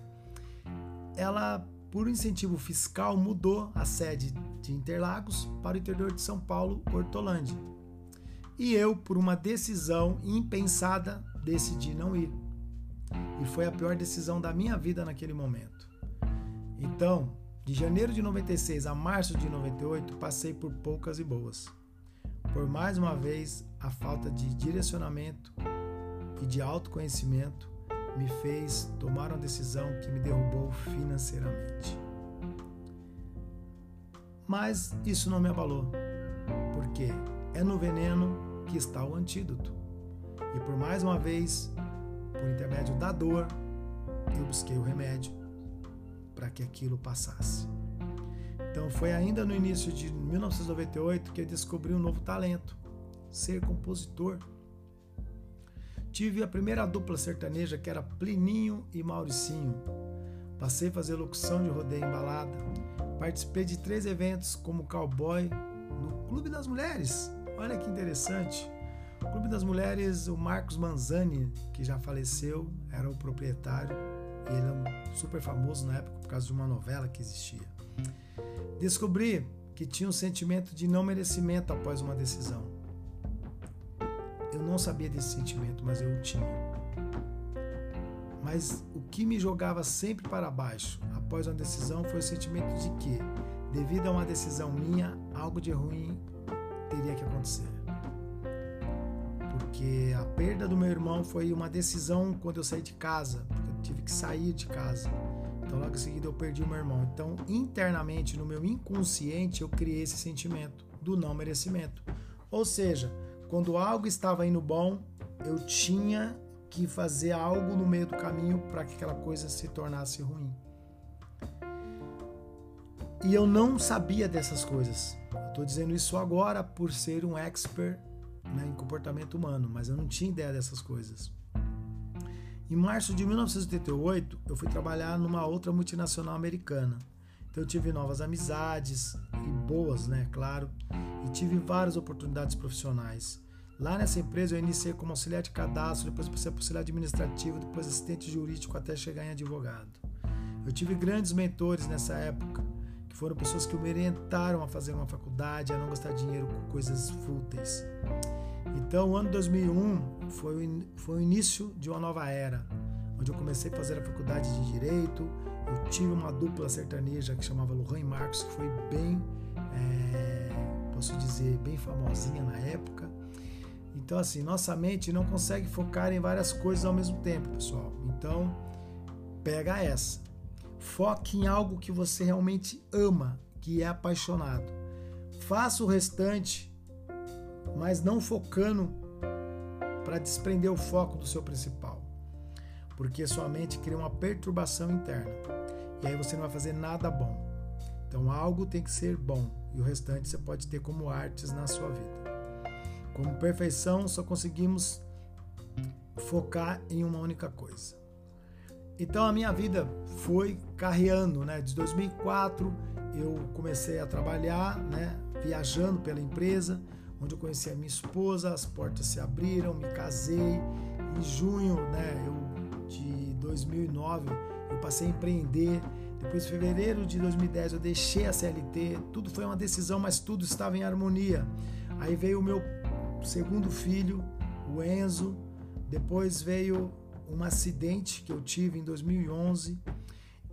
ela, por incentivo fiscal, mudou a sede de Interlagos para o interior de São Paulo, Hortolândia. E eu, por uma decisão impensada, decidi não ir. E foi a pior decisão da minha vida naquele momento. Então, de janeiro de 96 a março de 98, passei por poucas e boas. Por mais uma vez, a falta de direcionamento e de autoconhecimento me fez tomar uma decisão que me derrubou financeiramente. Mas isso não me abalou, porque é no veneno que está o antídoto. E por mais uma vez, por intermédio da dor, eu busquei o remédio para que aquilo passasse. Então foi ainda no início de 1998 que eu descobri um novo talento, ser compositor. Tive a primeira dupla sertaneja que era Plininho e Mauricinho. Passei a fazer locução de rodeio em balada. Participei de três eventos como cowboy no Clube das Mulheres. Olha que interessante. O Clube das Mulheres, o Marcos Manzani, que já faleceu, era o proprietário. Ele é super famoso na época por causa de uma novela que existia. Descobri que tinha um sentimento de não merecimento após uma decisão. Eu não sabia desse sentimento, mas eu o tinha. Mas o que me jogava sempre para baixo após uma decisão foi o sentimento de que, devido a uma decisão minha, algo de ruim teria que acontecer. Porque a perda do meu irmão foi uma decisão quando eu saí de casa, porque eu tive que sair de casa. Então, logo em seguida, eu perdi o meu irmão. Então, internamente, no meu inconsciente, eu criei esse sentimento do não merecimento. Ou seja, quando algo estava indo bom, eu tinha que fazer algo no meio do caminho para que aquela coisa se tornasse ruim. E eu não sabia dessas coisas. Estou dizendo isso agora por ser um expert né, em comportamento humano, mas eu não tinha ideia dessas coisas. Em março de 1988, eu fui trabalhar numa outra multinacional americana. Então eu tive novas amizades e boas, né, claro, e tive várias oportunidades profissionais. Lá nessa empresa eu iniciei como auxiliar de cadastro, depois passei para auxiliar administrativo, depois assistente jurídico até chegar em advogado. Eu tive grandes mentores nessa época, que foram pessoas que me orientaram a fazer uma faculdade, a não gastar dinheiro com coisas fúteis. Então, o ano 2001 foi o, foi o início de uma nova era, onde eu comecei a fazer a faculdade de Direito. Eu tive uma dupla sertaneja que chamava Lohan e Marcos, que foi bem, é, posso dizer, bem famosinha na época. Então, assim, nossa mente não consegue focar em várias coisas ao mesmo tempo, pessoal. Então, pega essa. Foque em algo que você realmente ama, que é apaixonado. Faça o restante mas não focando para desprender o foco do seu principal. Porque sua mente cria uma perturbação interna. E aí você não vai fazer nada bom. Então algo tem que ser bom e o restante você pode ter como artes na sua vida. Como perfeição, só conseguimos focar em uma única coisa. Então a minha vida foi carreando, né? De 2004 eu comecei a trabalhar, né? Viajando pela empresa onde eu conheci a minha esposa, as portas se abriram, me casei. Em junho né, eu, de 2009 eu passei a empreender. Depois, em fevereiro de 2010, eu deixei a CLT. Tudo foi uma decisão, mas tudo estava em harmonia. Aí veio o meu segundo filho, o Enzo. Depois veio um acidente que eu tive em 2011.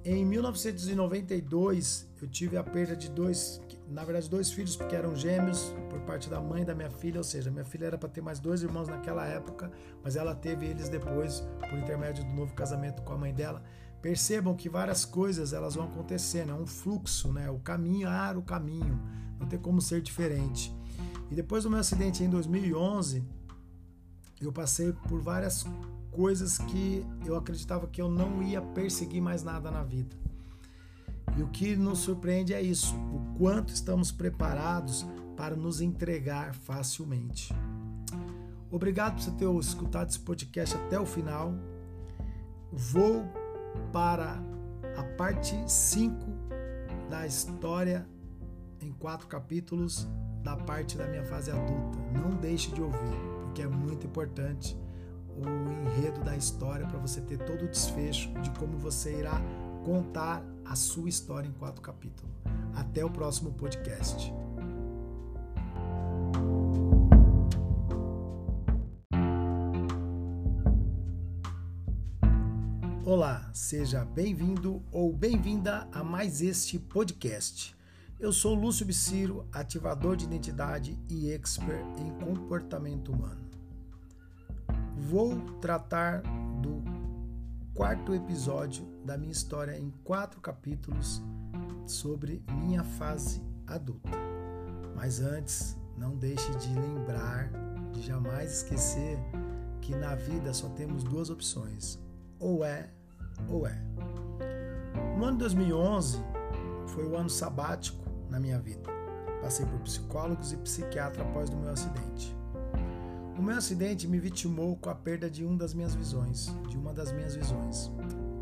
Em 1992, eu tive a perda de dois na verdade, dois filhos, porque eram gêmeos por parte da mãe da minha filha, ou seja, minha filha era para ter mais dois irmãos naquela época, mas ela teve eles depois, por intermédio do novo casamento com a mãe dela. Percebam que várias coisas elas vão acontecendo, é um fluxo, né? O caminhar o caminho, não tem como ser diferente. E depois do meu acidente em 2011, eu passei por várias coisas que eu acreditava que eu não ia perseguir mais nada na vida. E o que nos surpreende é isso: o quanto estamos preparados para nos entregar facilmente. Obrigado por você ter escutado esse podcast até o final. Vou para a parte 5 da história em quatro capítulos da parte da minha fase adulta. Não deixe de ouvir, porque é muito importante o enredo da história para você ter todo o desfecho de como você irá contar a sua história em quatro capítulos. Até o próximo podcast. Olá, seja bem-vindo ou bem-vinda a mais este podcast. Eu sou Lúcio Biciro, ativador de identidade e expert em comportamento humano. Vou tratar do quarto episódio da minha história em quatro capítulos sobre minha fase adulta. Mas antes, não deixe de lembrar, de jamais esquecer que na vida só temos duas opções: ou é ou é. No ano 2011 foi o ano sabático na minha vida. Passei por psicólogos e psiquiatra após o meu acidente. O meu acidente me vitimou com a perda de uma das minhas visões, de uma das minhas visões.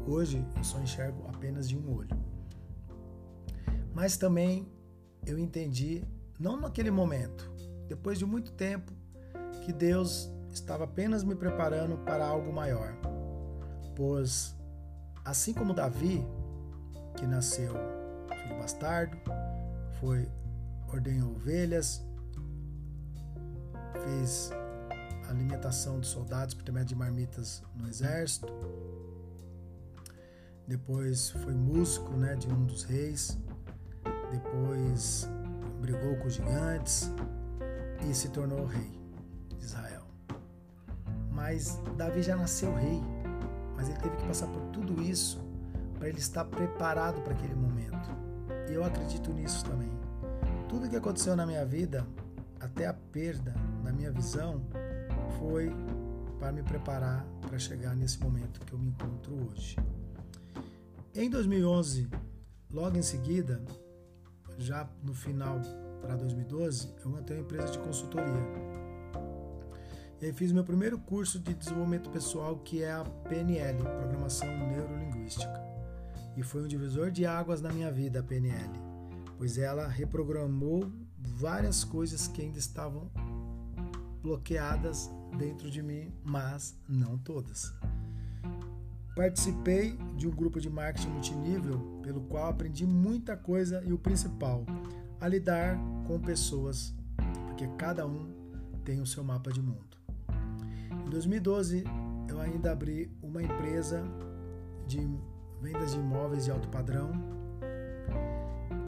Hoje eu só enxergo apenas de um olho. Mas também eu entendi, não naquele momento, depois de muito tempo, que Deus estava apenas me preparando para algo maior. Pois, assim como Davi, que nasceu filho bastardo, foi ordenhou ovelhas, fez alimentação dos soldados por intermédio de marmitas no exército. Depois foi músico né, de um dos reis. Depois brigou com os gigantes e se tornou rei de Israel. Mas Davi já nasceu rei, mas ele teve que passar por tudo isso para ele estar preparado para aquele momento. E eu acredito nisso também. Tudo que aconteceu na minha vida, até a perda da minha visão, foi para me preparar para chegar nesse momento que eu me encontro hoje. Em 2011, logo em seguida, já no final para 2012, eu montei uma empresa de consultoria. E aí fiz meu primeiro curso de desenvolvimento pessoal, que é a PNL, Programação Neurolinguística. e foi um divisor de águas na minha vida, a PNL, pois ela reprogramou várias coisas que ainda estavam bloqueadas dentro de mim, mas não todas. Participei de um grupo de marketing multinível pelo qual aprendi muita coisa e o principal, a lidar com pessoas, porque cada um tem o seu mapa de mundo. Em 2012, eu ainda abri uma empresa de vendas de imóveis de alto padrão.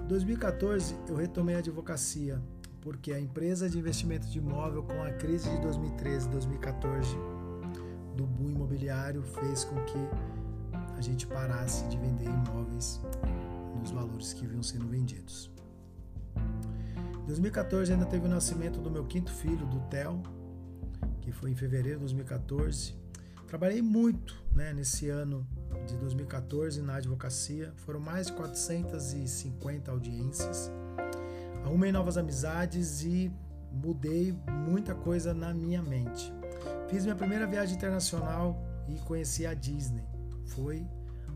Em 2014, eu retomei a advocacia, porque a empresa de investimento de imóvel com a crise de 2013 e 2014 do boom imobiliário fez com que a gente parasse de vender imóveis nos valores que vinham sendo vendidos. Em 2014 ainda teve o nascimento do meu quinto filho, do Theo, que foi em fevereiro de 2014. Trabalhei muito né, nesse ano de 2014 na advocacia, foram mais de 450 audiências. Arrumei novas amizades e mudei muita coisa na minha mente. Fiz minha primeira viagem internacional e conheci a Disney. Foi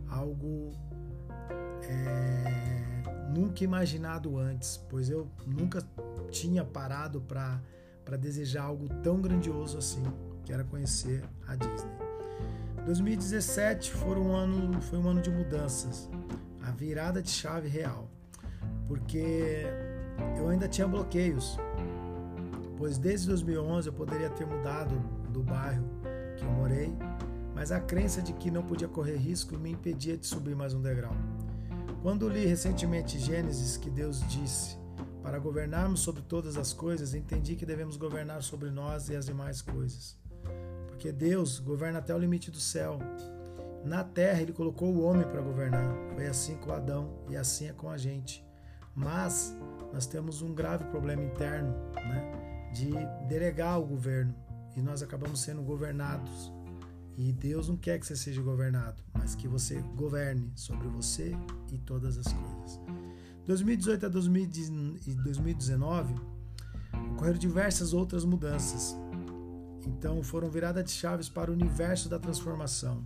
algo é, nunca imaginado antes, pois eu nunca tinha parado para desejar algo tão grandioso assim, que era conhecer a Disney. 2017 foi um ano, foi um ano de mudanças, a virada de chave real, porque eu ainda tinha bloqueios, pois desde 2011 eu poderia ter mudado do bairro que eu morei, mas a crença de que não podia correr risco me impedia de subir mais um degrau. Quando li recentemente Gênesis, que Deus disse: Para governarmos sobre todas as coisas, entendi que devemos governar sobre nós e as demais coisas. Porque Deus governa até o limite do céu. Na terra, ele colocou o homem para governar. Foi assim com Adão e assim é com a gente. Mas nós temos um grave problema interno, né, de delegar o governo e nós acabamos sendo governados. E Deus não quer que você seja governado, mas que você governe sobre você e todas as coisas. 2018 a 2019 ocorreram diversas outras mudanças. Então foram viradas de chaves para o universo da transformação,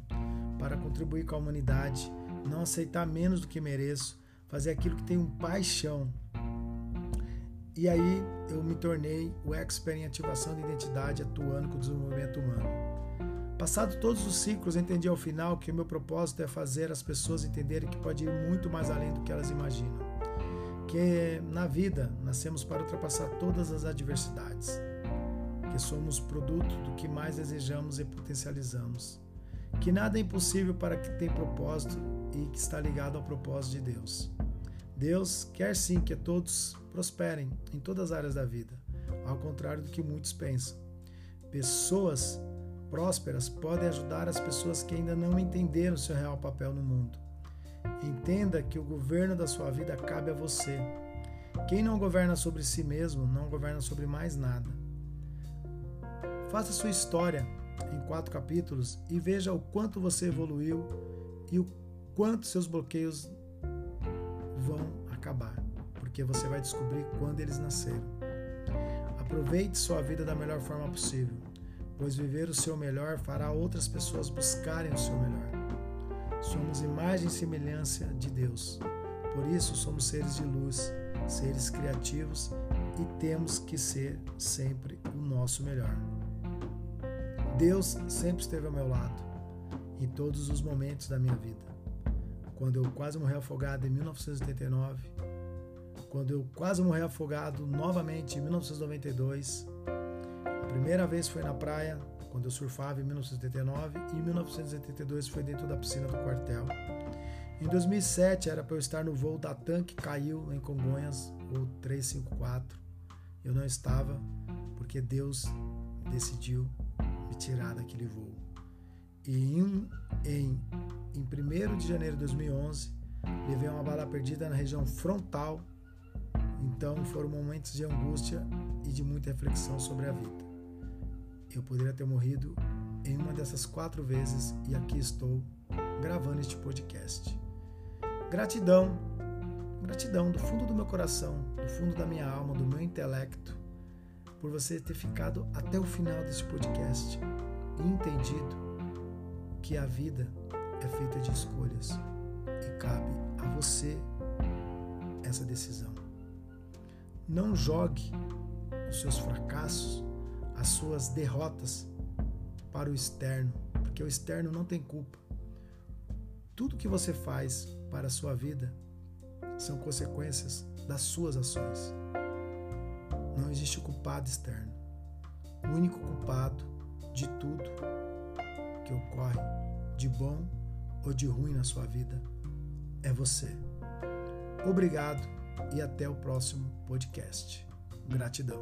para contribuir com a humanidade, não aceitar menos do que mereço, fazer aquilo que tem um paixão. E aí eu me tornei o expert em ativação de identidade atuando com o desenvolvimento humano. Passado todos os ciclos, entendi ao final que o meu propósito é fazer as pessoas entenderem que pode ir muito mais além do que elas imaginam. Que na vida nascemos para ultrapassar todas as adversidades. Que somos produto do que mais desejamos e potencializamos. Que nada é impossível para quem tem propósito e que está ligado ao propósito de Deus. Deus quer sim que todos prosperem em todas as áreas da vida, ao contrário do que muitos pensam. Pessoas prósperas podem ajudar as pessoas que ainda não entenderam seu real papel no mundo. Entenda que o governo da sua vida cabe a você. Quem não governa sobre si mesmo não governa sobre mais nada. Faça sua história em quatro capítulos e veja o quanto você evoluiu e o quanto seus bloqueios vão acabar, porque você vai descobrir quando eles nasceram. Aproveite sua vida da melhor forma possível, pois viver o seu melhor fará outras pessoas buscarem o seu melhor. Somos imagem e semelhança de Deus. Por isso somos seres de luz, seres criativos e temos que ser sempre o nosso melhor. Deus sempre esteve ao meu lado em todos os momentos da minha vida quando eu quase morri afogado em 1989, quando eu quase morri afogado novamente em 1992. A primeira vez foi na praia, quando eu surfava em 1979, e em 1982 foi dentro da piscina do quartel. Em 2007 era para eu estar no voo da TAM que caiu em Congonhas, o 354. Eu não estava porque Deus decidiu me tirar daquele voo. E em, em em 1 de janeiro de 2011, levei uma bala perdida na região frontal. Então foram momentos de angústia e de muita reflexão sobre a vida. Eu poderia ter morrido em uma dessas quatro vezes e aqui estou gravando este podcast. Gratidão, gratidão do fundo do meu coração, do fundo da minha alma, do meu intelecto, por você ter ficado até o final deste podcast e entendido que a vida é feita de escolhas e cabe a você essa decisão. Não jogue os seus fracassos, as suas derrotas para o externo, porque o externo não tem culpa. Tudo que você faz para a sua vida são consequências das suas ações. Não existe culpado externo. O único culpado de tudo que ocorre, de bom ou de ruim na sua vida é você. Obrigado e até o próximo podcast. Gratidão.